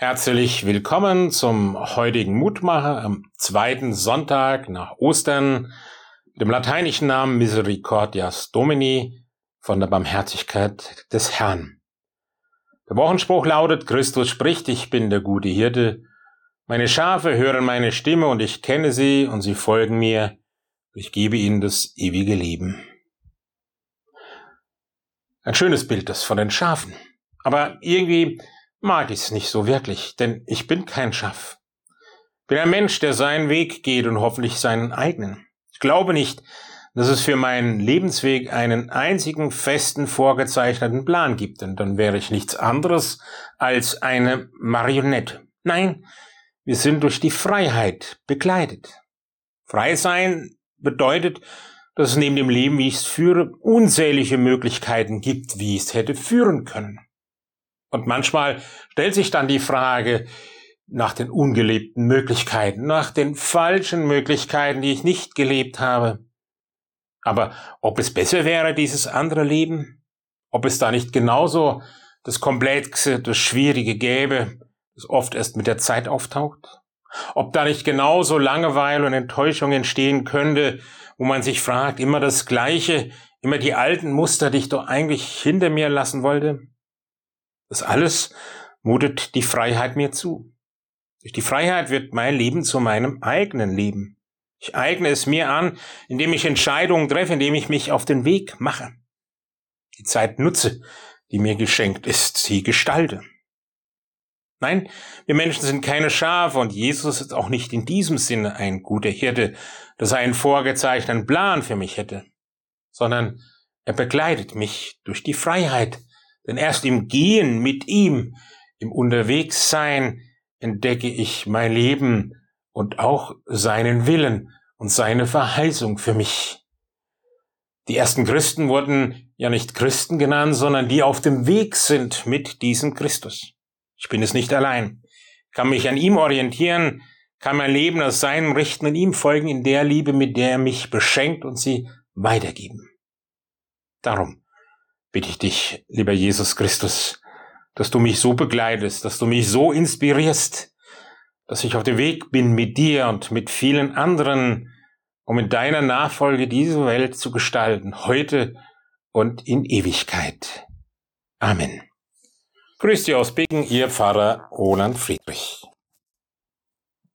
Herzlich willkommen zum heutigen Mutmacher am zweiten Sonntag nach Ostern, dem lateinischen Namen Misericordias Domini von der Barmherzigkeit des Herrn. Der Wochenspruch lautet, Christus spricht, ich bin der gute Hirte. Meine Schafe hören meine Stimme und ich kenne sie und sie folgen mir. Ich gebe ihnen das ewige Leben. Ein schönes Bild das von den Schafen. Aber irgendwie mag ich es nicht so wirklich, denn ich bin kein Schaf. Bin ein Mensch, der seinen Weg geht und hoffentlich seinen eigenen. Ich glaube nicht, dass es für meinen Lebensweg einen einzigen festen vorgezeichneten Plan gibt, denn dann wäre ich nichts anderes als eine Marionette. Nein, wir sind durch die Freiheit begleitet. Frei sein bedeutet, dass es neben dem Leben, wie ich es führe, unzählige Möglichkeiten gibt, wie ich es hätte führen können. Und manchmal stellt sich dann die Frage nach den ungelebten Möglichkeiten, nach den falschen Möglichkeiten, die ich nicht gelebt habe. Aber ob es besser wäre, dieses andere Leben? Ob es da nicht genauso das Komplexe, das Schwierige gäbe, das oft erst mit der Zeit auftaucht? Ob da nicht genauso Langeweile und Enttäuschung entstehen könnte, wo man sich fragt, immer das Gleiche, immer die alten Muster, die ich doch eigentlich hinter mir lassen wollte? Das alles mutet die Freiheit mir zu. Durch die Freiheit wird mein Leben zu meinem eigenen Leben. Ich eigne es mir an, indem ich Entscheidungen treffe, indem ich mich auf den Weg mache. Die Zeit nutze, die mir geschenkt ist, sie gestalte. Nein, wir Menschen sind keine Schafe und Jesus ist auch nicht in diesem Sinne ein guter Hirte, dass er einen vorgezeichneten Plan für mich hätte, sondern er begleitet mich durch die Freiheit, denn erst im Gehen mit ihm, im Unterwegssein, entdecke ich mein Leben und auch seinen Willen und seine Verheißung für mich. Die ersten Christen wurden ja nicht Christen genannt, sondern die auf dem Weg sind mit diesem Christus. Ich bin es nicht allein. kann mich an ihm orientieren, kann mein Leben aus seinem richten und ihm folgen in der Liebe, mit der er mich beschenkt und sie weitergeben. Darum bitte ich dich, lieber Jesus Christus, dass du mich so begleitest, dass du mich so inspirierst, dass ich auf dem Weg bin mit dir und mit vielen anderen, um in deiner Nachfolge diese Welt zu gestalten, heute und in Ewigkeit. Amen. Grüß dich aus Bingen, Ihr Pfarrer Roland Friedrich.